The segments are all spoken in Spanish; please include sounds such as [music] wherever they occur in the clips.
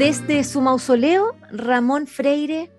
Desde su mausoleo, Ramón Freire,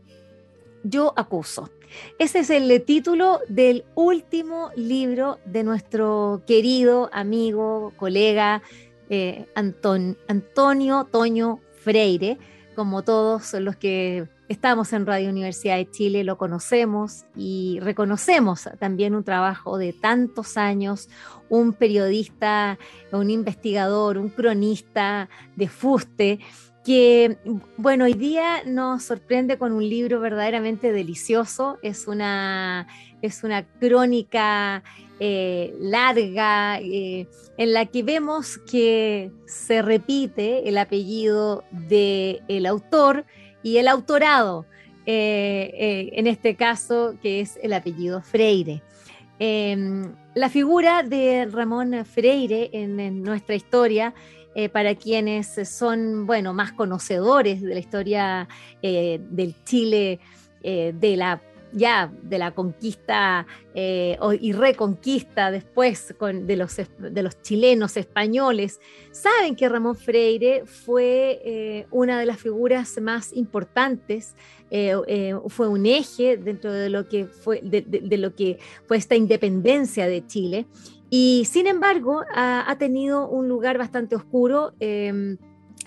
Yo acuso. Ese es el título del último libro de nuestro querido amigo, colega eh, Antonio Toño Freire, como todos los que estamos en Radio Universidad de Chile, lo conocemos y reconocemos también un trabajo de tantos años, un periodista, un investigador, un cronista de fuste que, bueno, hoy día nos sorprende con un libro verdaderamente delicioso. Es una, es una crónica eh, larga eh, en la que vemos que se repite el apellido del autor y el autorado, eh, en este caso, que es el apellido Freire. Em, la figura de Ramón Freire en nuestra historia eh, para quienes son, bueno, más conocedores de la historia eh, del Chile, eh, de la ya de la conquista y reconquista después de, los, de los chilenos españoles, saben que Ramón Freire fue una de las figuras más importantes, fue un eje dentro de lo que fue, de lo que fue esta independencia de Chile y sin embargo, ha, tenido un lugar bastante oscuro. Em,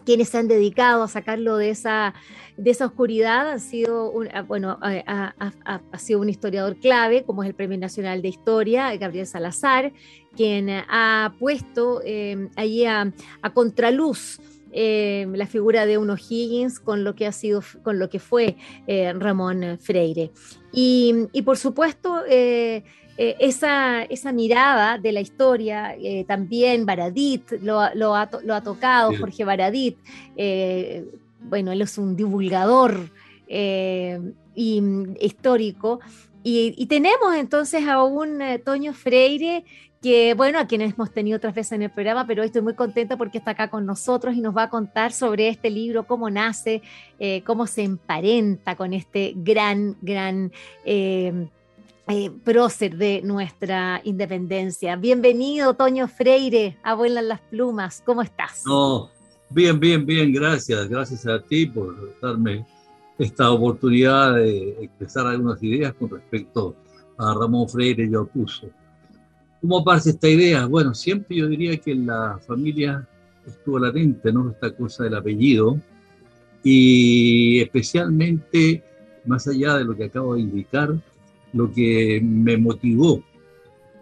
quienes se han dedicado a sacarlo de esa, de esa oscuridad han sido un, ah, bueno, ha, sido un historiador clave, como es el Premio Nacional de Historia, Gabriel Salazar, quien ha puesto em, allí a, contraluz em, la figura de uno Higgins con lo que ha sido, con lo que fue eh, Ramón Freire. Y, y por supuesto, eh, eh, esa, esa, mirada de la historia, eh, también Baradit lo, ha, tocado, Jorge Baradit, eh, bueno, él es un divulgador y, mm, histórico, y, tenemos entonces a un Toño Freire que, bueno, a quienes hemos tenido otras veces en el programa, pero hoy estoy muy contenta porque está acá con nosotros y nos va a contar sobre este libro, cómo nace, cómo se emparenta con este gran, gran eh, prócer de nuestra independencia. Bienvenido, Toño Freire, abuela en las plumas, ¿cómo estás? No, bien, bien, bien, gracias, gracias a ti por darme esta oportunidad de expresar algunas ideas con respecto a Ramón Freire yo puso. ¿Cómo aparece esta idea? Bueno, siempre yo diría que la familia estuvo latente, ¿no? Esta cosa del apellido y especialmente, más allá de lo que acabo de indicar, lo que me motivó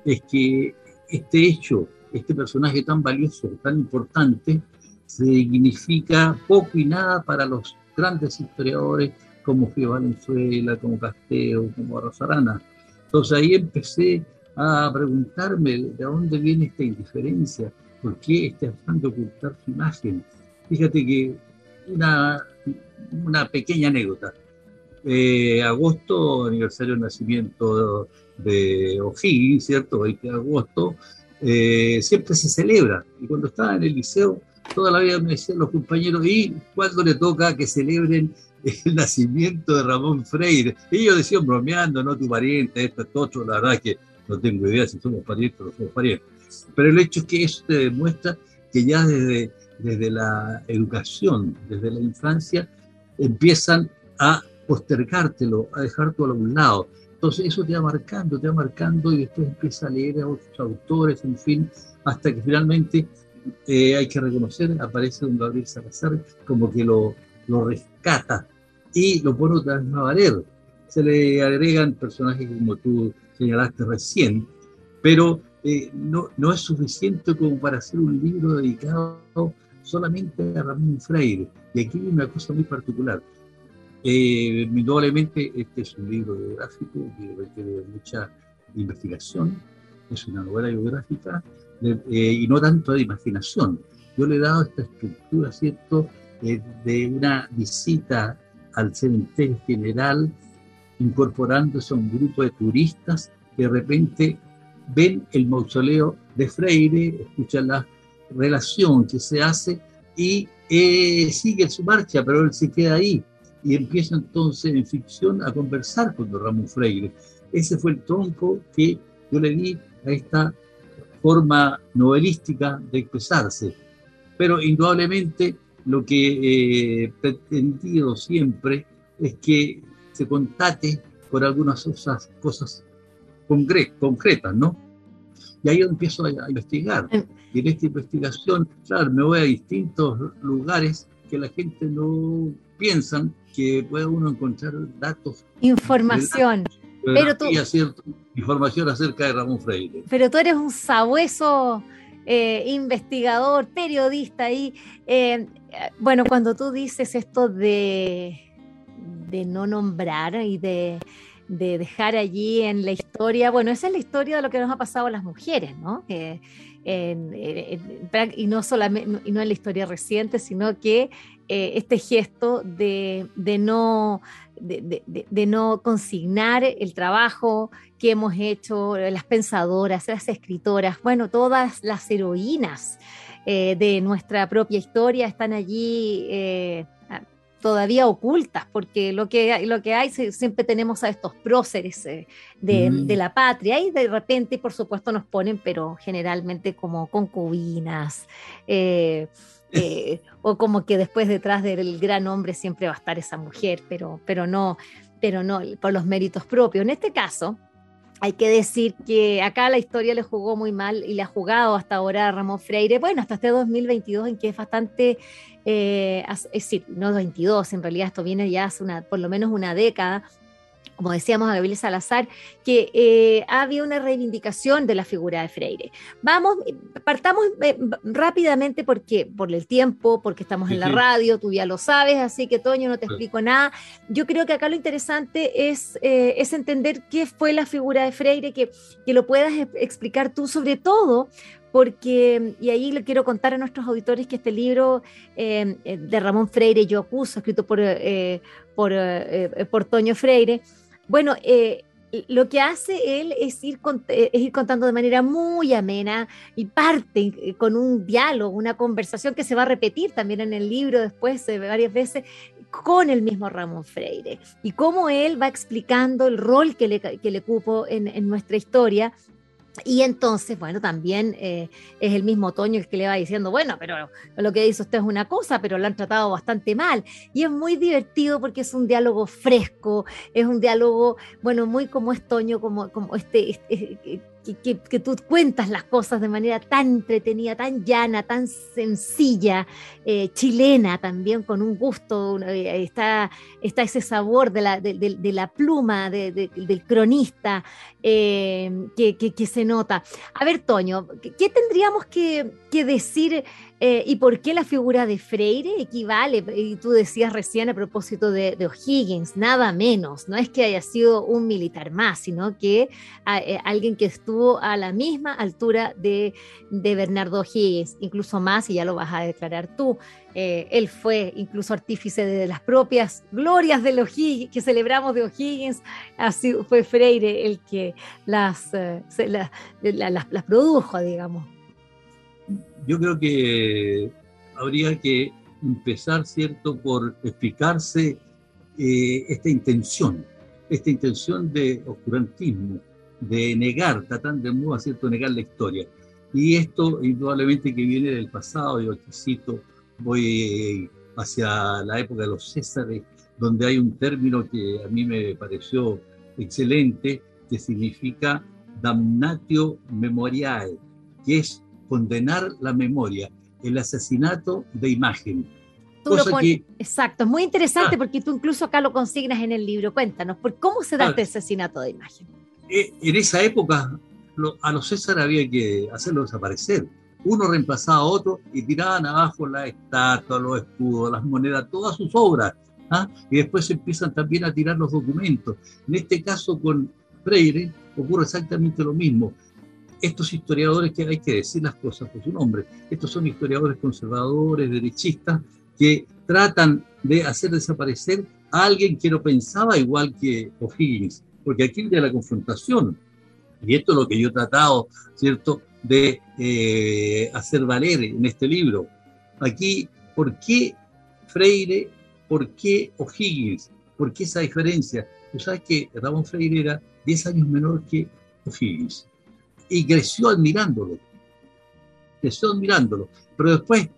es que este hecho, este personaje tan valioso, tan importante, se dignifica poco y nada para los grandes historiadores como Fío Valenzuela, como Casteo, como Rosarana. Entonces ahí empecé a preguntarme de dónde viene esta indiferencia, por qué este afán de ocultar su imagen. Fíjate que una, una pequeña anécdota. Eh, agosto, aniversario del nacimiento de O'Higgins, ¿cierto? 20 de agosto, eh, siempre se celebra. Y cuando estaba en el liceo, toda la vida me decían los compañeros, ¿y cuándo le toca que celebren el nacimiento de Ramón Freire? ellos decían bromeando, no tu pariente, esto, esto, otro, la verdad es que no tengo idea si somos parientes o no somos parientes. Pero el hecho es que eso te demuestra que ya desde, desde la educación, desde la infancia, empiezan a postergártelo, a dejártelo a un lado. Entonces eso te va marcando, te va marcando y después empieza a leer a otros autores, en fin, hasta que finalmente eh, hay que reconocer, aparece un Gabriel Salazar como que lo, lo rescata y lo pone otra vez a valer. Se le agregan personajes como tú señalaste recién, pero eh, no, no es suficiente como para hacer un libro dedicado solamente a Ramón Freire. Y aquí hay una cosa muy particular. Eh, indudablemente este es un libro biográfico que requiere mucha investigación, es una novela biográfica eh, y no tanto de imaginación. Yo le he dado esta estructura, ¿cierto?, eh, de una visita al cementerio general, incorporándose a un grupo de turistas que de repente ven el mausoleo de Freire, escuchan la relación que se hace y eh, sigue su marcha, pero él se queda ahí y empieza entonces en ficción a conversar con don Ramón Freire. Ese fue el tronco que yo le di a esta forma novelística de expresarse. Pero indudablemente lo que he pretendido siempre es que se contate por algunas cosas, cosas concretas, ¿no? Y ahí empiezo a, investigar. Eh. Y en esta investigación, claro, me voy a distintos lugares que la gente no piensa que puede uno encontrar datos. Información. pero tú, información acerca de Ramón Freire. Pero tú eres un sabueso eh, investigador, periodista y eh, bueno, cuando tú dices esto de, de no nombrar y de, dejar allí en la historia, bueno, esa es la historia de lo que nos ha pasado a las mujeres, ¿no? y no solamente y no en la historia reciente, sino que eh, este gesto de, no, de, no consignar el trabajo que hemos hecho, las pensadoras, las escritoras, bueno, todas las heroínas eh, de nuestra propia historia están allí eh, todavía ocultas, porque lo que, lo que hay, siempre tenemos a estos próceres eh, mm. de, la patria y de repente, por supuesto, nos ponen, pero generalmente como concubinas. o como que después detrás del gran hombre siempre va a estar esa mujer, pero, pero no, pero no por los méritos propios. En este caso, hay que decir que acá la historia le jugó muy mal y le ha jugado hasta ahora a Ramón Freire, bueno, hasta este 2022 en que es bastante, eh, es decir, no 22, en realidad esto viene ya hace una, por lo menos una década, como decíamos a Gabriel Salazar, que eh, había una reivindicación de la figura de Freire. Vamos, partamos eh, rápidamente porque por el tiempo, porque estamos en la radio, tú ya lo sabes, así que Toño no te explico nada. Yo creo que acá lo interesante es, eh, es entender qué fue la figura de Freire, que, que lo puedas explicar tú, sobre todo porque, y ahí le quiero contar a nuestros auditores que este libro de Ramón Freire, Yo Acuso, escrito por, por, por Toño Freire, bueno, eh, lo que hace él es ir, eh, es ir contando de manera muy amena y parte eh, con un diálogo, una conversación que se va a repetir también en el libro después varias veces con el mismo Ramón Freire. Y cómo él va explicando el rol que le, que le cupo en, en nuestra historia y entonces, bueno, también eh, es el mismo Toño el que le va diciendo, bueno, pero lo que dice usted es una cosa, pero lo han tratado bastante mal. Y es muy divertido porque es un diálogo fresco, es un diálogo, bueno, muy como es Toño, como, como este, este que, tú cuentas las cosas de manera tan entretenida, tan llana, tan sencilla, eh, chilena también, con un gusto, eh, está, está ese sabor de la, de, pluma del cronista eh, que, se nota. A ver, Toño, ¿qué tendríamos que, que decir eh, ¿Y por qué la figura de Freire equivale? Y tú decías recién a propósito de, O'Higgins, nada menos. No es que haya sido un militar más, sino que eh, alguien que estuvo a la misma altura de, Bernardo O'Higgins, incluso más, y ya lo vas a declarar tú. Eh, él fue incluso artífice de las propias glorias de que celebramos de O'Higgins. Así fue Freire el que las, las produjo, digamos yo creo que habría que empezar, ¿cierto?, por explicarse eh, esta intención, esta intención de oscurantismo, de negar, tratando de ¿cierto?, negar la historia. Y esto indudablemente que viene del pasado, yo aquí cito, voy hacia la época de los Césares, donde hay un término que a mí me pareció excelente, que significa damnatio memoriae, que es condenar la memoria, el asesinato de imagen. exacto, es muy interesante ah. porque tú incluso acá lo consignas en el libro. Cuéntanos, ¿por cómo se da este asesinato de imagen? Eh, en esa época a los César había que hacerlo desaparecer. Uno reemplazaba a otro y tiraban abajo la estatua, los escudos, las monedas, todas sus obras. ¿ah? Y después se empiezan también a tirar los documentos. En este caso con Freire ocurre exactamente lo mismo estos historiadores, que hay que decir las cosas por su nombre, estos son historiadores conservadores, derechistas, que tratan de hacer desaparecer a alguien que no pensaba igual que O'Higgins, porque aquí viene la confrontación. Y esto es lo que yo he tratado, ¿cierto?, de eh, hacer valer en este libro. Aquí, ¿por qué Freire? ¿Por qué O'Higgins? ¿Por qué esa diferencia? Tú sabes que Ramón Freire era 10 años menor que O'Higgins y creció admirándolo. Creció admirándolo. Pero después,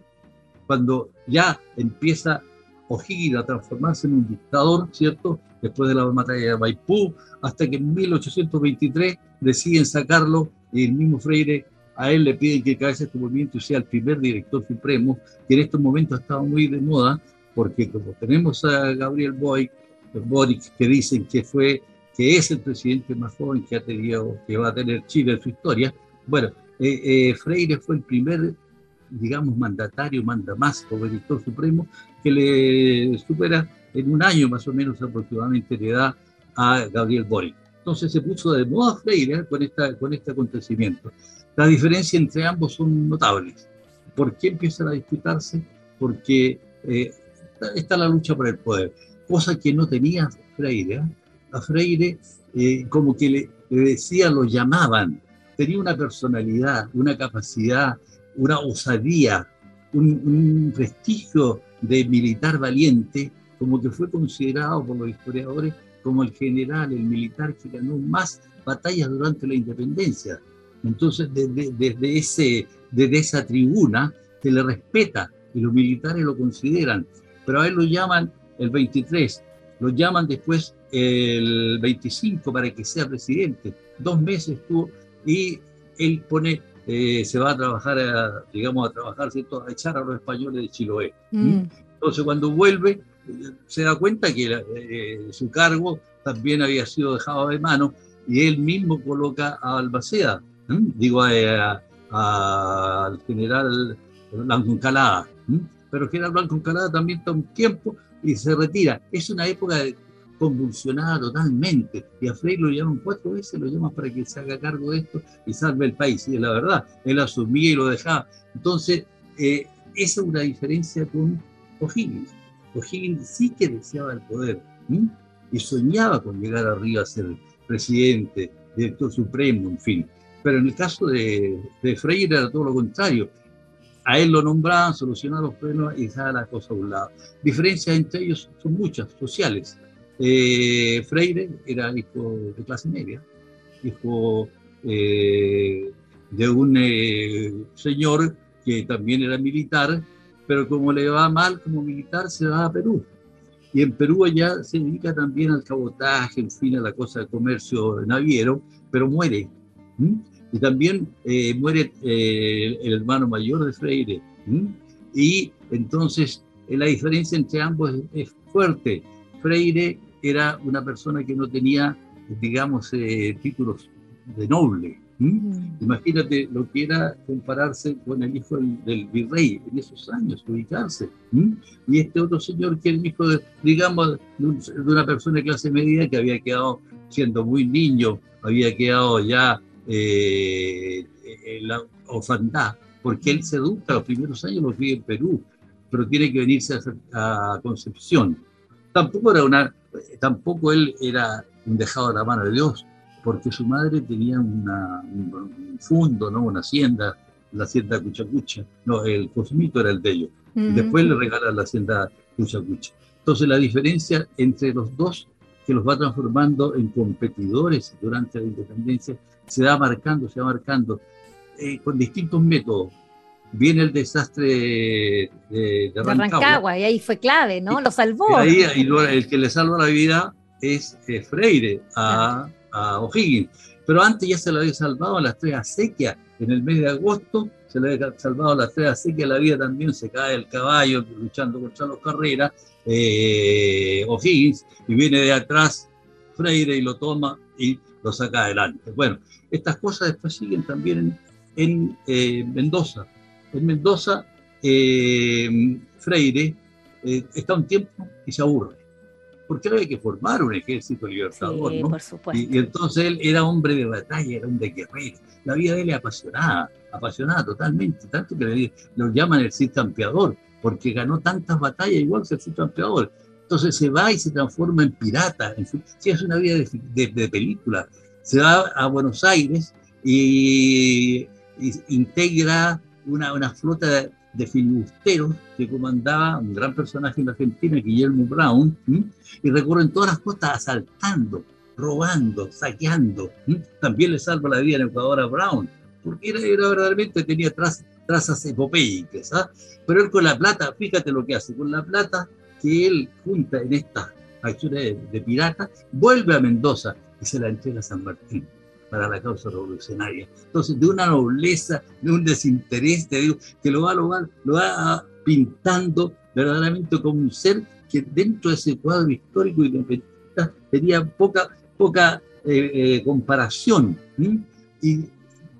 cuando ya empieza O'Higgins a transformarse en un dictador, ¿cierto? Después de la batalla de Maipú, hasta que en 1823 deciden sacarlo y el mismo Freire a él le piden que cabece este movimiento y sea el primer director supremo, que en estos momentos ha estado muy de moda, porque como tenemos a Gabriel Boric, que dicen que fue que es el presidente más joven que ha tenido, que va a tener Chile en su historia. Bueno, eh, eh, Freire fue el primer, digamos, mandatario, manda más como director supremo, que le supera en un año más o menos aproximadamente le da a Gabriel Boric. Entonces se puso de moda Freire con, esta, con este acontecimiento. La diferencia entre ambos son notables. ¿Por qué empiezan a disputarse? Porque eh, está la lucha por el poder, cosa que no tenía Freire. A Freire, eh, como que le, decían, lo llamaban, tenía una personalidad, una capacidad, una osadía, un, un prestigio de militar valiente, como que fue considerado por los historiadores como el general, el militar que ganó más batallas durante la independencia. Entonces, desde esa tribuna se le respeta y los militares lo consideran, pero a él lo llaman el 23, lo llaman después el 25 para que sea presidente. Dos meses estuvo y él pone, eh, se va a trabajar, digamos, a trabajar, ¿cierto? a echar a los españoles de Chiloé. Mm. Entonces, cuando vuelve, se da cuenta que eh, su cargo también había sido dejado de mano y él mismo coloca a Albacea digo al general Blanco Encalada. Pero el general Blanco Encalada también está un tiempo y se retira. Es una época convulsionada totalmente. Y a Frey lo llaman cuatro veces, lo llaman para que se haga cargo de esto y salve el país. Y es la verdad, él asumía y lo dejaba. Entonces, eh, esa es una diferencia con O'Higgins. O'Higgins sí que deseaba el poder y soñaba con llegar arriba a ser presidente, director supremo, en fin. Pero en el caso de, de Freire era todo lo contrario. A él lo nombraban, solucionaban los problemas y dejaba la cosa a un lado. Diferencias entre ellos son muchas, sociales. Eh, Freire era hijo de clase media, hijo eh, de un eh, señor que también era militar, pero como le va mal como militar, se va a Perú. Y en Perú allá se dedica también al cabotaje, en fin, a la cosa de comercio naviero, pero muere. Y también eh, muere eh, el hermano mayor de Freire. Y entonces eh, la diferencia entre ambos es, fuerte. Freire era una persona que no tenía, digamos, títulos de noble. Imagínate lo que era compararse con el hijo del, virrey en esos años, ubicarse. Y este otro señor que era el hijo, de, digamos, de, una persona de clase media que había quedado siendo muy niño, había quedado ya eh, la orfandad, porque él se educa los primeros años, los vive en Perú, pero tiene que venirse a, Concepción. Tampoco, era una, tampoco él era un dejado de la mano de Dios, porque su madre tenía una, un fondo, ¿no? una hacienda, la hacienda Cuchacucha, no, el Cosmito era el de ellos. Después le regalan la hacienda Cuchacucha. Entonces la diferencia entre los dos que los va transformando en competidores durante la independencia, se va marcando, se va marcando eh, con distintos métodos. Viene el desastre de, de, Rancagua. y ahí fue clave, ¿no? Lo salvó. Y el que le salva la vida es Freire a, a O'Higgins. Pero antes ya se lo había salvado a las tres acequias. En el mes de agosto se le había salvado a las tres acequias. La vida también se cae el caballo luchando contra los carreras eh, O'Higgins y viene de atrás Freire y lo toma y lo saca adelante. Bueno, estas cosas después siguen también en, eh, Mendoza. En Mendoza, eh, Freire eh, está un tiempo y se aburre, porque había que formar un ejército libertador. Y, entonces él era hombre de batalla, era hombre guerrero. La vida de él es apasionada, apasionada totalmente, tanto que lo llaman el Cid Campeador, porque ganó tantas batallas, igual que fue campeador. Entonces se va y se transforma en pirata. En sí, es una vida de, película. Se va a Buenos Aires y, integra una, una flota de, de filibusteros que comandaba un gran personaje en Argentina, Guillermo Brown, y recorren todas las costas asaltando, robando, saqueando. También le salva la vida en Ecuador a Brown, porque era, verdaderamente tenía trazas epopéicas. ¿ah? Pero él con la plata, fíjate lo que hace, con la plata que él junta en estas acciones de, pirata, vuelve a Mendoza y se la entrega a San Martín para la causa revolucionaria. Entonces, de una nobleza, de un desinterés, te digo, que lo va, lo va, lo va pintando verdaderamente como un ser que dentro de ese cuadro histórico y tenía poca, poca eh, eh, comparación. Y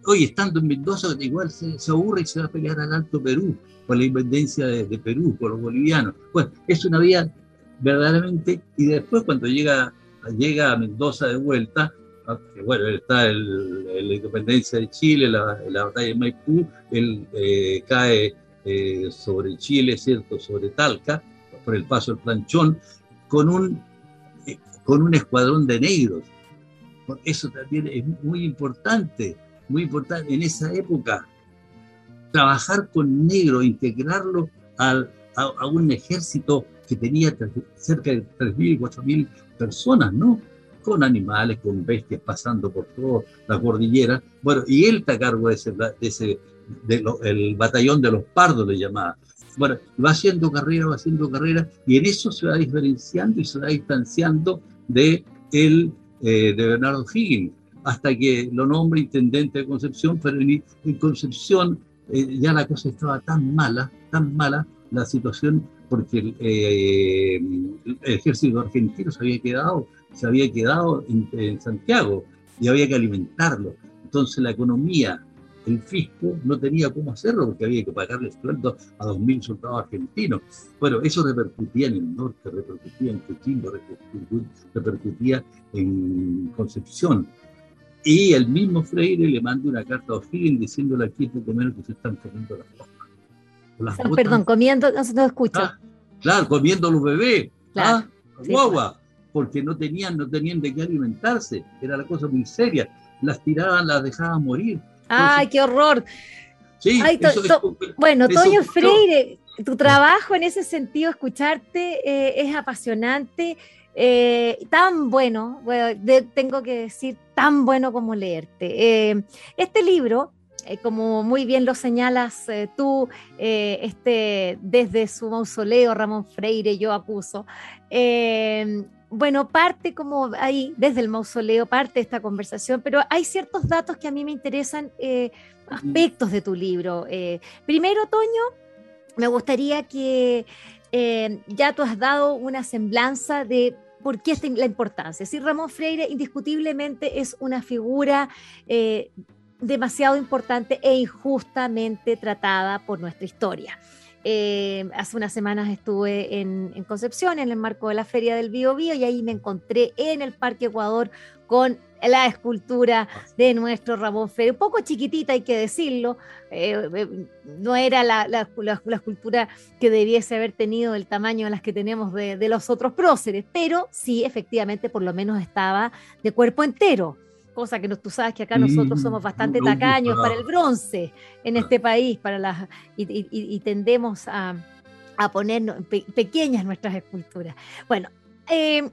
hoy, estando en Mendoza, igual se, aburre y se va a pelear al Alto Perú por la independencia de, Perú, por los bolivianos. Bueno, es una vida verdaderamente, y después cuando llega, llega a Mendoza de vuelta, bueno, está la independencia de Chile, la, la batalla de Maipú, él eh, cae eh, sobre Chile, ¿cierto? Sobre Talca, por el paso del planchón, con un, eh, con un escuadrón de negros. Eso también es muy importante, muy importante en esa época trabajar con negro, integrarlo a, un ejército que tenía cerca de 3.000, 4.000 personas, ¿no? Con animales, con bestias pasando por toda la cordillera. Bueno, y él está a cargo de ese, de ese el batallón de los pardos le llamaba. Bueno, va haciendo carrera, va haciendo carrera, y en eso se va diferenciando y se va distanciando de, el, eh, de Bernardo Higgins, hasta que lo nombra intendente de Concepción, pero en Concepción eh, ya la cosa estaba tan mala, tan mala la situación, porque el, eh, ejército argentino se había quedado, se había quedado en, Santiago y había que alimentarlo. Entonces la economía, el fisco no tenía cómo hacerlo porque había que pagarle sueldo a 2.000 soldados argentinos. Bueno, eso repercutía en el norte, repercutía en Coquimbo, repercutía en Concepción. Y el mismo Freire le manda una carta a O'Higgins diciéndole aquí poco menos que se están comiendo las cosas. Perdón, comiendo, no se escucha. Ah, claro, comiendo los bebés. Claro, ¿ah? guagua, porque no tenían, no tenían de qué alimentarse. Era la cosa muy seria. Las tiraban, las dejaban morir. ¡Ay, qué horror! Sí, bueno, Toño Freire, tu trabajo en ese sentido, escucharte eh, es apasionante. Eh, tan bueno, tengo que decir, tan bueno como leerte. Eh, este libro, como muy bien lo señalas tú, este, desde su mausoleo, Ramón Freire, yo acuso, bueno, parte como ahí, desde el mausoleo, parte esta conversación, pero hay ciertos datos que a mí me interesan, aspectos de tu libro. primero, Toño, me gustaría que ya tú has dado una semblanza de ¿Por qué la importancia? Si Ramón Freire indiscutiblemente es una figura eh, demasiado importante e injustamente tratada por nuestra historia. Eh, hace unas semanas estuve en, Concepción, en el marco de la Feria del Bio, Bio y ahí me encontré en el Parque Ecuador con la escultura de nuestro Ramón Freire, un poco chiquitita hay que decirlo, eh, eh, no era la, la, escultura que debiese haber tenido el tamaño de las que tenemos de, los otros próceres, pero sí, efectivamente, por lo menos estaba de cuerpo entero, cosa que no, tú sabes que acá nosotros somos bastante tacaños para el bronce en este país, para las, y, tendemos a, a poner pequeñas nuestras esculturas. Bueno, eh,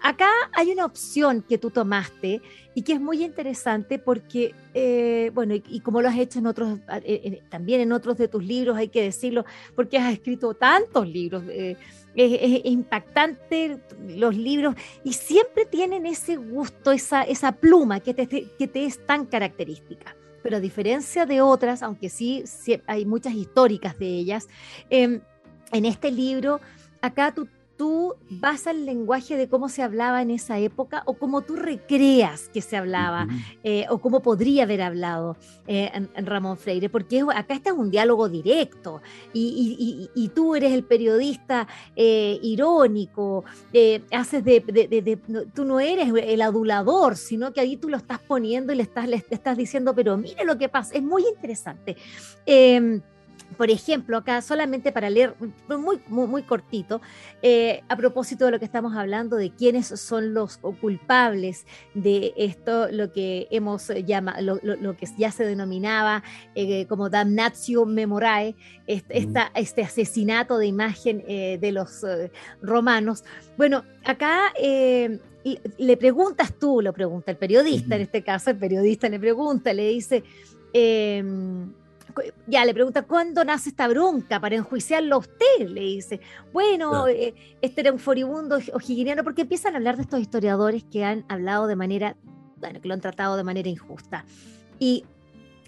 acá hay una opción que tú tomaste y que es muy interesante porque, eh, bueno, y, como lo has hecho en otros, eh, también en otros de tus libros, hay que decirlo, porque has escrito tantos libros. Eh, es, impactante los libros y siempre tienen ese gusto, esa, esa pluma que te, que te es tan característica. Pero a diferencia de otras, aunque sí, hay muchas históricas de ellas, em, en este libro, acá tú tú vas al lenguaje de cómo se hablaba en esa época o cómo tú recreas que se hablaba eh, o cómo podría haber hablado eh, en, Ramón Freire, porque acá está un diálogo directo y, tú eres el periodista eh, irónico, haces de, tú no eres el adulador, sino que ahí tú lo estás poniendo y le estás, le estás diciendo, pero mire lo que pasa, es muy interesante. Por ejemplo, acá solamente para leer muy, muy, muy cortito, eh, a propósito de lo que estamos hablando, de quiénes son los culpables de esto, lo que hemos llamado, lo, que ya se denominaba eh, como damnatio memorae, este, este asesinato de imagen eh, de los romanos. Bueno, acá le preguntas tú, lo pregunta el periodista, en este caso el periodista le pregunta, le dice, em, ya le pregunta, ¿cuándo nace esta bronca para enjuiciarlo a usted? Le dice, bueno, eh, este era un furibundo ojiguiniano, porque empiezan a hablar de estos historiadores que han hablado de manera, bueno, que lo han tratado de manera injusta. Y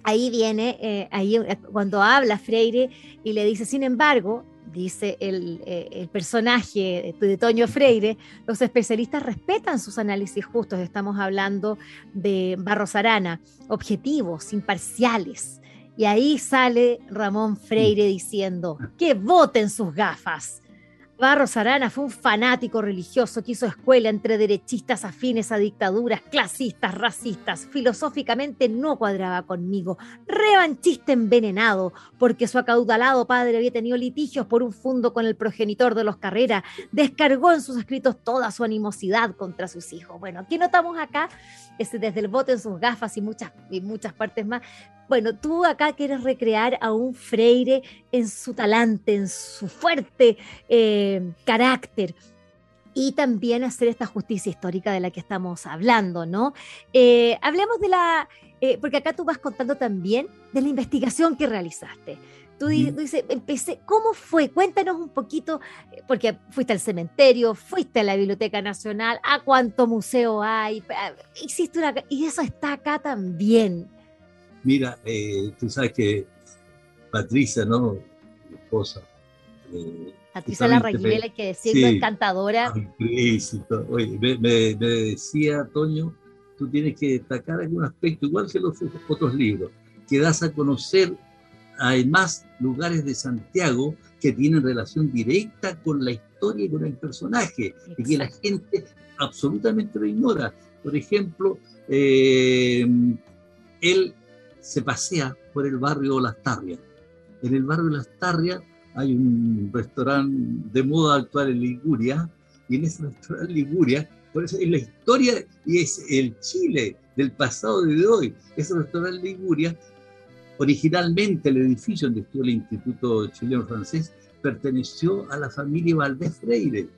ahí viene, eh, ahí eh, cuando habla Freire y le dice, sin embargo, dice el, el, personaje de Toño Freire, los especialistas respetan sus análisis justos, estamos hablando de Barros Arana, objetivos, imparciales, y ahí sale Ramón Freire diciendo, que voten sus gafas. Barros Arana fue un fanático religioso que hizo escuela entre derechistas afines a dictaduras, clasistas, racistas. Filosóficamente no cuadraba conmigo. Revanchista envenenado, porque su acaudalado padre había tenido litigios por un fundo con el progenitor de los Carrera. Descargó en sus escritos toda su animosidad contra sus hijos. Bueno, aquí notamos acá, desde el voto en sus gafas y muchas, y muchas partes más, bueno, tú acá quieres recrear a un Freire en su talante, en su fuerte eh, carácter y también hacer esta justicia histórica de la que estamos hablando, ¿no? Eh, hablemos de la, eh, porque acá tú vas contando también de la investigación que realizaste. Tú, dices, empecé, ¿cómo fue? Cuéntanos un poquito, porque fuiste al cementerio, fuiste a la Biblioteca Nacional, a cuánto museo hay, hiciste una, y eso está acá también. Mira, eh, tú sabes que Patricia, ¿no? Mi esposa. Eh, Patricia Larraguibel, hay que decirlo, encantadora. Oye, me, decía, Toño, tú tienes que destacar algún aspecto, igual que los otros libros, que das a conocer además lugares de Santiago que tienen relación directa con la historia y con el personaje, y que la gente absolutamente lo ignora. Por ejemplo, eh, él se pasea por el barrio Las Tarrias. En el barrio Las Tarrias hay un restaurante de moda actual en Liguria, y en ese restaurante Liguria, por eso es la historia y es el Chile del pasado de hoy. Ese restaurante Liguria, originalmente el edificio donde estuvo el Instituto Chileno Francés, perteneció a la familia Valdés Freire.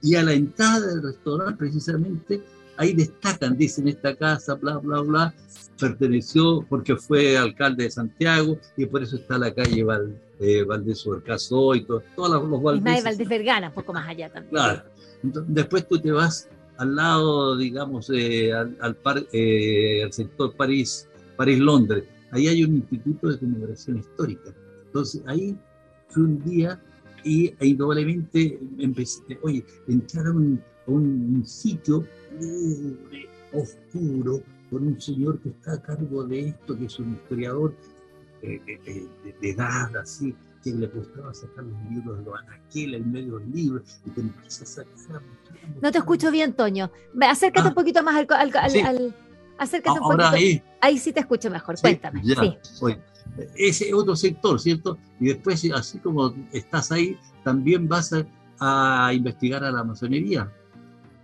Y a la entrada del restaurante, precisamente, ahí destacan, dicen esta casa, bla, bla, bla, perteneció porque fue alcalde de Santiago y por eso está la calle Val, eh, Valdés y todo, todos los Valdés. Y Valdés Vergara, poco más allá también. Claro. después tú te vas al lado, digamos, eh, al, eh, al, sector París, París-Londres. Ahí hay un instituto de conmemoración histórica. Entonces ahí fue un día y indudablemente empecé, oye, entrar a un, a un sitio oscuro, con un señor que está a cargo de esto, que es un historiador eh, eh, eh, de, edad, así, que le gustaba sacar los libros de los anaqueles en medio de los libros, y te empieza a sacar. no te escucho bien, Toño. Acércate ah. un poquito más al. al, acércate un poquito. Ahí. ahí sí te escucho mejor. Cuéntame. ese otro sector, ¿cierto? Y después, así como estás ahí, también vas a investigar a la masonería.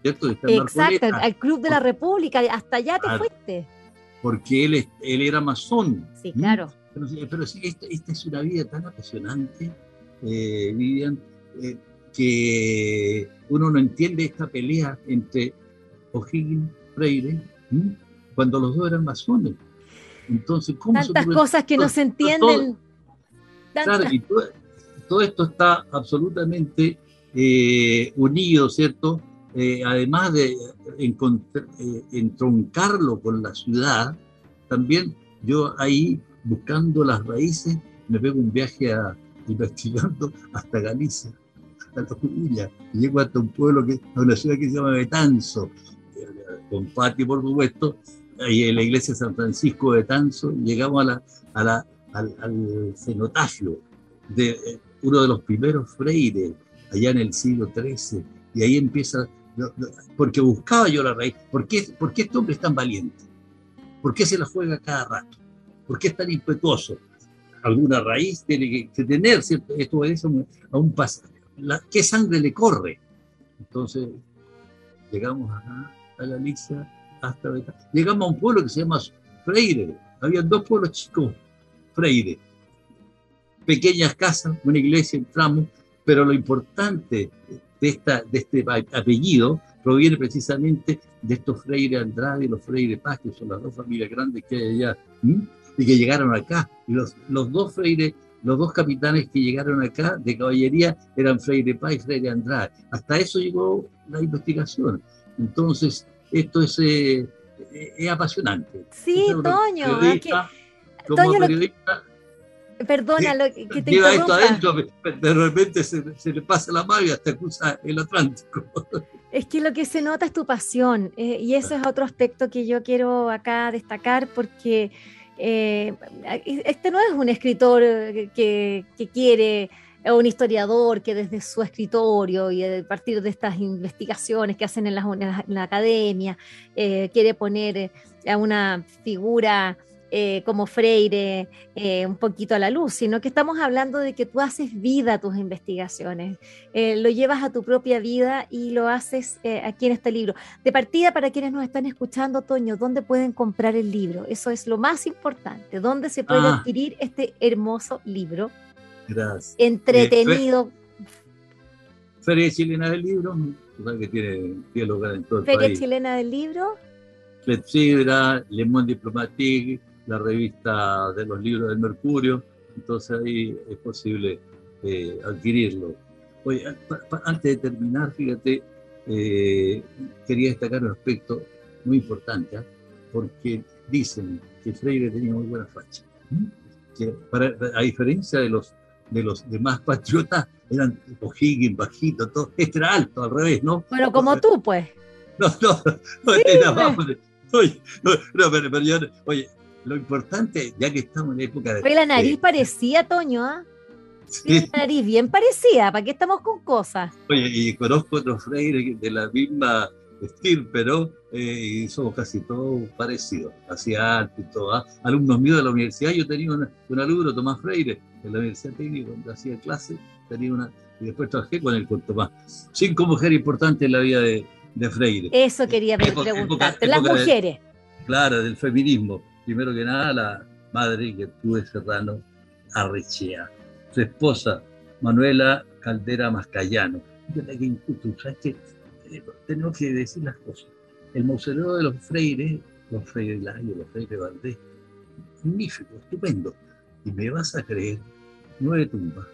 Exacto, al Club de la República, hasta allá te fuiste. Porque él, él era masón. Sí, claro. Pero, sí, esta, es una vida tan apasionante, eh, Vivian, eh, que uno no entiende esta pelea entre O'Higgins y Freire, cuando los dos eran masones. Entonces, ¿cómo Tantas cosas que no se entienden. claro, y todo, esto está absolutamente eh, unido, ¿cierto? Eh, además de eh, entroncarlo con la ciudad, también yo ahí buscando las raíces me pego un viaje a, [laughs] investigando hasta Galicia, hasta la Coruña, y llego hasta un pueblo, que, a una ciudad que se llama Betanzo, con Pati por supuesto, ahí en la iglesia de San Francisco de Betanzo, y llegamos a la, a la, al, al, cenotafio de eh, uno de los primeros freires, allá en el siglo XIII, y ahí empieza porque buscaba yo la raíz. ¿Por qué, ¿Por qué este hombre es tan valiente? ¿Por qué se la juega cada rato? ¿Por qué es tan impetuoso? alguna raíz tiene que, tener, ¿cierto? Esto obedece a un pasaje. ¿Qué sangre le corre? Entonces, llegamos acá, a la Lisa, hasta Llegamos a un pueblo que se llama Freire. Había dos pueblos chicos, Freire. Pequeñas casas, una iglesia, entramos, pero lo importante de, esta, de este apellido proviene precisamente de estos Freire Andrade y los Freire Paz, que son las dos familias grandes que hay allá, y que llegaron acá. Y los, los dos Freire los dos capitanes que llegaron acá de caballería eran Freire Paz y Freire Andrade. Hasta eso llegó la investigación. Entonces, esto es, eh, es apasionante. Sí, Toño. Como periodista, Perdona lo que te lleva esto adentro, de repente se, le pasa la mano y hasta cruza el Atlántico. [laughs] Es que lo que se nota es tu pasión eh, y ese es otro aspecto que yo quiero acá destacar porque eh, este no es un escritor que, que quiere un historiador que desde su escritorio y a partir de estas investigaciones que hacen en la, academia, eh, quiere poner a una figura eh, como Freire eh, un poquito a la luz, sino que estamos hablando de que tú haces vida a tus investigaciones, lo llevas a tu propia vida y lo haces aquí en este libro. De partida, para quienes nos están escuchando, Toño, ¿dónde pueden comprar el libro? Eso es lo más importante. ¿Dónde se puede ah. adquirir este hermoso libro? Gracias. Entretenido. Feria Chilena del Libro, que tiene, tiene lugar en todo el Feria Chilena del Libro. Clepsidra, Le Monde Diplomatique, la revista de los libros del Mercurio, entonces ahí es posible eh, adquirirlo. Oye, antes de terminar, fíjate, eh, quería destacar un aspecto muy importante, ¿ah? porque dicen que Freire tenía muy buena facha. Que a diferencia de los de los demás patriotas eran O'Higgins, bajito, todo. Este era alto, al revés, ¿no? Bueno, como tú, pues. [laughs] No, no, no, era pues. Oye, no, pero, pero yo, oye, lo importante, ya que estamos en la época de. La nariz parecía, Toño, ¿ah? Sí. La nariz bien parecía, ¿para qué estamos con cosas? Oye, y conozco otros freires de la misma pero eh, somos casi todos parecidos, hacia alto y todo. ¿ah? Alumnos míos de la universidad, yo tenía un alumno, Tomás Freire, en la Universidad Técnica, donde hacía clase, tenía una, y después trabajé con él, con Tomás. Cinco mujeres importantes en la vida de, de Freire. Eso quería preguntarte, las mujeres. claro, del feminismo. Primero que nada, la madre que tuve Serrano Arrechea, su esposa Manuela Caldera Mascayano. ¿sabes qué? tenemos que decir las cosas. El mausoleo de los Freires, los Freire Layo, los Freire Valdés, magnífico, estupendo. Y me vas a creer, nueve tumbas.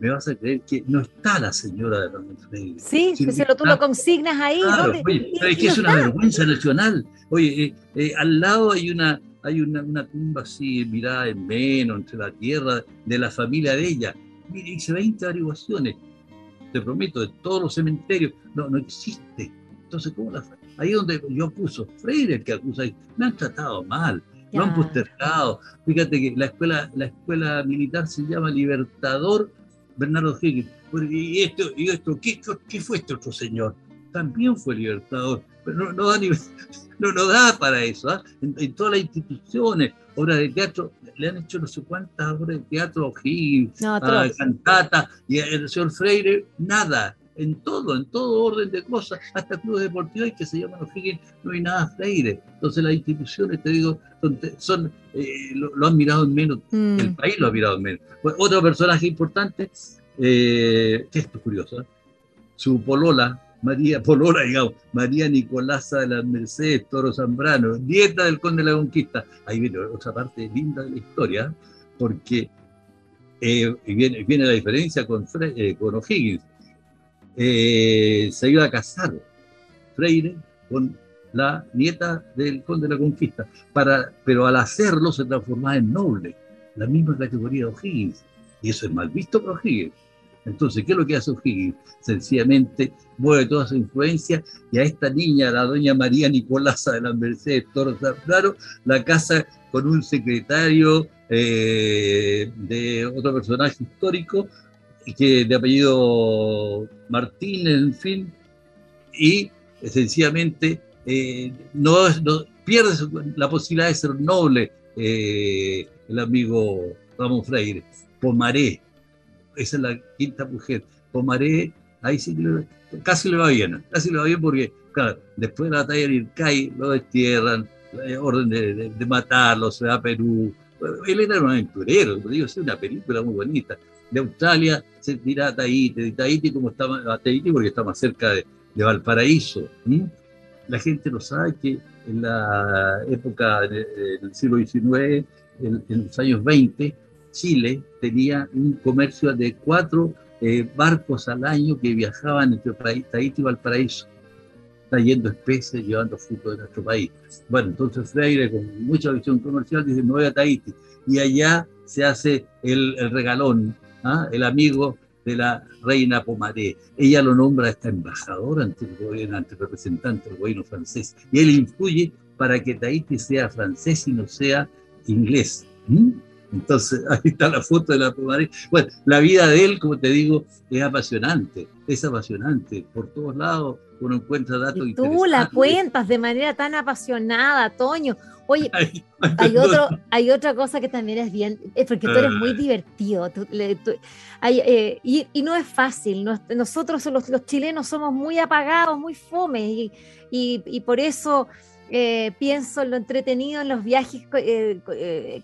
Me vas a creer que no está la señora de los Freire. Sí, que se lo tú lo consignas ahí. Claro, oye, es que es una vergüenza nacional. Oye, eh, eh, al lado hay una, hay una, una, tumba así, mirada en menos, entre la tierra, de la familia de ella. Mire, hice 20 averiguaciones te prometo, de todos los cementerios, no, no existe. Entonces, ¿cómo la Ahí donde yo acuso, Freire el que acusa, me han tratado mal, lo han postergado. Fíjate que la escuela, la escuela militar se llama Libertador Bernardo Higgins. ¿Y esto, y esto ¿qué, qué fue este otro señor? También fue libertador, pero no, no, da, [laughs] no, no da para eso. ¿ah? En, todas las instituciones, obras de teatro, le han hecho no sé cuántas obras de teatro, O'Higgins, no, cantata, y el señor Freire, nada, en todo, en todo orden de cosas, hasta clubes deportivos que se llaman O'Higgins, no hay nada Freire. Entonces las instituciones, te digo, son, eh, lo, han mirado en menos, mm. el país lo ha mirado en menos. otro personaje importante, eh, esto es curioso, ¿eh? su polola, María Polola, digamos, María Nicolasa de las Mercedes Toro Zambrano, nieta del conde de la Conquista. Ahí viene otra parte linda de la historia, porque eh, viene, viene, la diferencia con, eh, con O'Higgins. Eh, se iba a casar Freire con la nieta del conde de la Conquista, para, pero al hacerlo se transformaba en noble, la misma categoría de O'Higgins. Y eso es mal visto para O'Higgins. Entonces, ¿qué es lo que hace O'Higgins? Sencillamente mueve toda su influencia y a esta niña, la doña María Nicolasa de la Mercedes claro, la casa con un secretario eh, de otro personaje histórico que de apellido Martínez, en fin, y sencillamente eh, no, pierde la posibilidad de ser noble eh, el amigo Ramón Freire. Pomaré, esa es la quinta mujer. Pomaré, ahí sí casi le va bien, casi le va bien porque, claro, después de la batalla de Ircay lo destierran, eh, orden de, matarlo, se va a Perú. Él era un aventurero, digo, es una película muy bonita. De Australia se a Tahiti, de Tahiti, como está, a Tahiti porque está más cerca de, Valparaíso. La gente no sabe que en la época del siglo XIX, en, los años 20, Chile tenía un comercio de cuatro eh, barcos al año que viajaban entre Tahiti y Valparaíso trayendo especies, llevando frutos de nuestro país. Bueno, entonces Freire, con mucha visión comercial, dice, me voy a Tahiti. Y allá se hace el, regalón, ¿ah? el amigo de la reina Pomaré. Ella lo nombra esta embajadora ante el gobierno, ante el representante del gobierno francés. Y él influye para que Tahiti sea francés y no sea inglés. Entonces, [laughs] ahí está la foto de la Pomaré. Bueno, la vida de él, como te digo, es apasionante, es apasionante. Por todos lados uno encuentra datos y Tú la cuentas de manera tan apasionada, Toño. Oye, [laughs] hay, otro, hay otra cosa que también es bien, es porque tú eres muy divertido. Eh, y, no es fácil. nosotros los, los, chilenos somos muy apagados, muy fomes, y, por eso eh, pienso en lo entretenido en los viajes. Eh,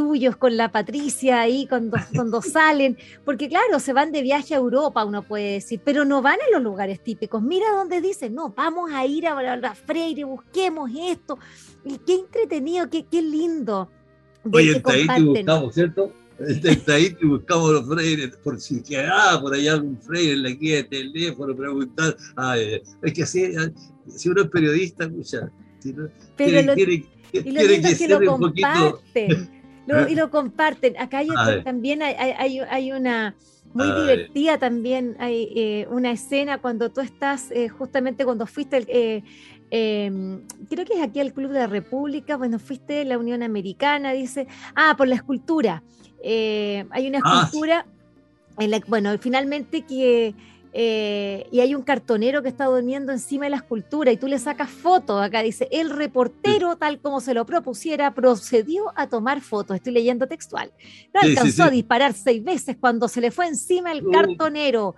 tuyos con la Patricia ahí cuando, cuando [laughs] salen, porque claro, se van de viaje a Europa, uno puede decir, pero no van a los lugares típicos. Mira donde dicen, no, vamos a ir a la Freire, busquemos esto. Y qué entretenido, qué, qué lindo. Oye, en Tahiti buscamos, ¿cierto? En Tahiti buscamos los freires, por si queda por allá algún freire en la guía de teléfono, preguntar. Ay, es que si, si uno es periodista, escucha, si no, pero quiere, lo, quiere, que, lo comparten y lo comparten. Acá hay también hay, una muy divertida también, hay eh, una escena cuando tú estás, eh, justamente cuando fuiste, eh, em, creo que es aquí al Club de la República, bueno, fuiste a la Unión Americana, dice, ah, por la escultura. hay una ah, escultura, en la, bueno, finalmente que eh, y hay un cartonero que está durmiendo encima de la escultura y tú le sacas fotos. Acá dice, el reportero, tal como se lo propusiera, procedió a tomar fotos. Estoy leyendo textual. No alcanzó a disparar seis veces cuando se le fue encima el cartonero.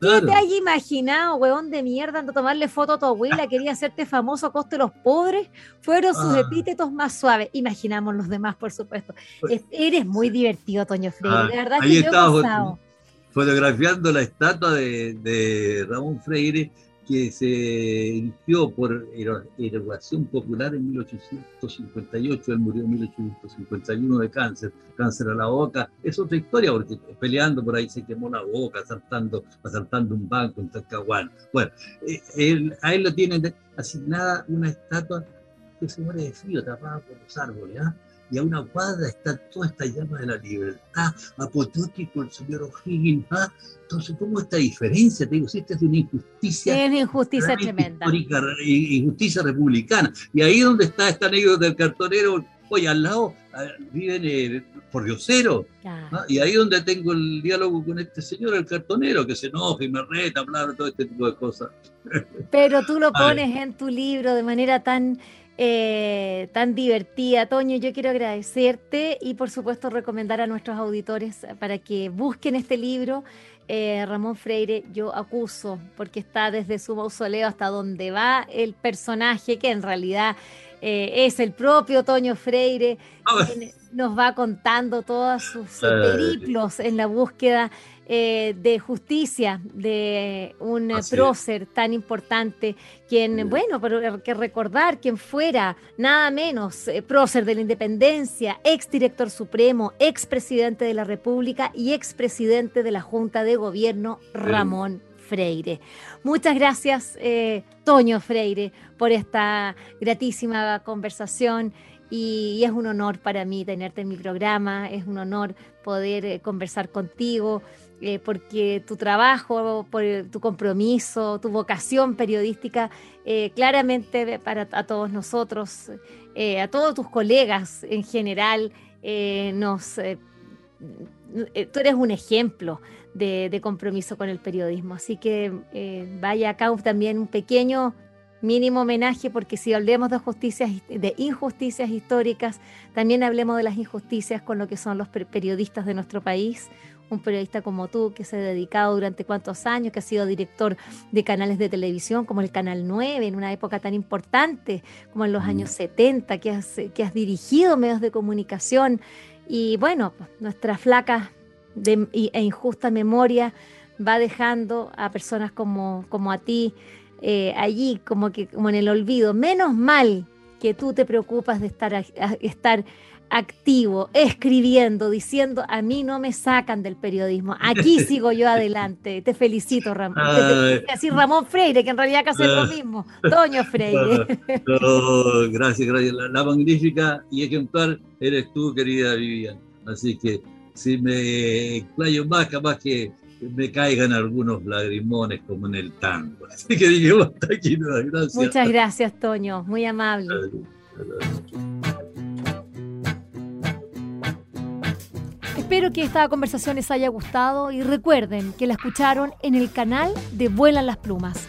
¿Qué te hayas imaginado, huevón de mierda, ando a tomarle foto a tu abuela? Quería hacerte famoso a coste de los pobres. Fueron sus ah. epítetos más suaves. Imaginamos los demás, por supuesto. Pues eres muy divertido, Toño Freire. Ah, de verdad que yo he pasado fotografiando la estatua de, Ramón Freire que se inició por erogación popular en 1858, él murió en 1851 de cáncer, cáncer a la boca, es otra historia porque peleando por ahí se quemó la boca, asaltando, asaltando un banco en Talcahuano. Bueno, eh, a él lo tienen asignada una estatua que se muere de frío, tapada por los árboles, ¿ah? Y a una cuadra está toda esta llama de la libertad, apoteótico el señor O'Higgins. ¿ah? Entonces, ¿cómo esta diferencia? Te digo, si esta es una injusticia. Es una injusticia tremenda. Injusticia republicana. Y ahí donde está esta anécdota del cartonero, oye, al lado viven eh, por diosero. ¿ah? Y ahí donde tengo el diálogo con este señor, el cartonero, que se enoja y me reta, hablar todo este tipo de cosas. Pero tú lo [laughs] pones en tu libro de manera tan eh, tan divertida. Toño, yo quiero agradecerte y por supuesto recomendar a nuestros auditores para que busquen este libro. Eh, Ramón Freire, yo acuso, porque está desde su mausoleo hasta donde va el personaje, que en realidad eh, es el propio Toño Freire, ah, nos va contando todos sus periplos en la búsqueda eh, de justicia de un prócer tan importante, quien, bueno, pero que recordar quien fuera nada menos eh, prócer de la independencia, ex director supremo, ex presidente de la República y ex presidente de la Junta de Gobierno, Ramón Freire. Muchas gracias, eh, Toño Freire, por esta gratísima conversación y, es un honor para mí tenerte en mi programa, es un honor poder conversar contigo. Eh, porque tu trabajo, por tu compromiso, tu vocación periodística, eh, claramente para a todos nosotros, eh, a todos tus colegas en general, nos, tú eres un ejemplo de, de, compromiso con el periodismo. Así que vaya acá también un pequeño mínimo homenaje, porque si hablemos de justicias, de injusticias históricas, también hablemos de las injusticias con lo que son los periodistas de nuestro país. Un periodista como tú que se ha dedicado durante cuántos años, que ha sido director de canales de televisión como el Canal 9 en una época tan importante como en los años 70, que has, que has dirigido medios de comunicación y bueno, pues, nuestra flaca e injusta memoria va dejando a personas como, como a ti eh, allí, como que como en el olvido. Menos mal que tú te preocupas de estar, estar activo, escribiendo, diciendo, a mí no me sacan del periodismo, aquí [laughs] sigo yo adelante. Te felicito, Ramón. Así Ramón Freire, que en realidad casi es lo mismo. Toño Freire. [laughs] gracias, gracias. La, magnífica y ejemplar eres tú, querida Vivian. Así que si me explayo más, capaz que me caigan algunos lagrimones como en el tango. Así que dijimos hasta aquí, gracias. Muchas gracias, Toño, muy amable. Espero que esta conversación les haya gustado y recuerden que la escucharon en el canal de Vuelan las Plumas.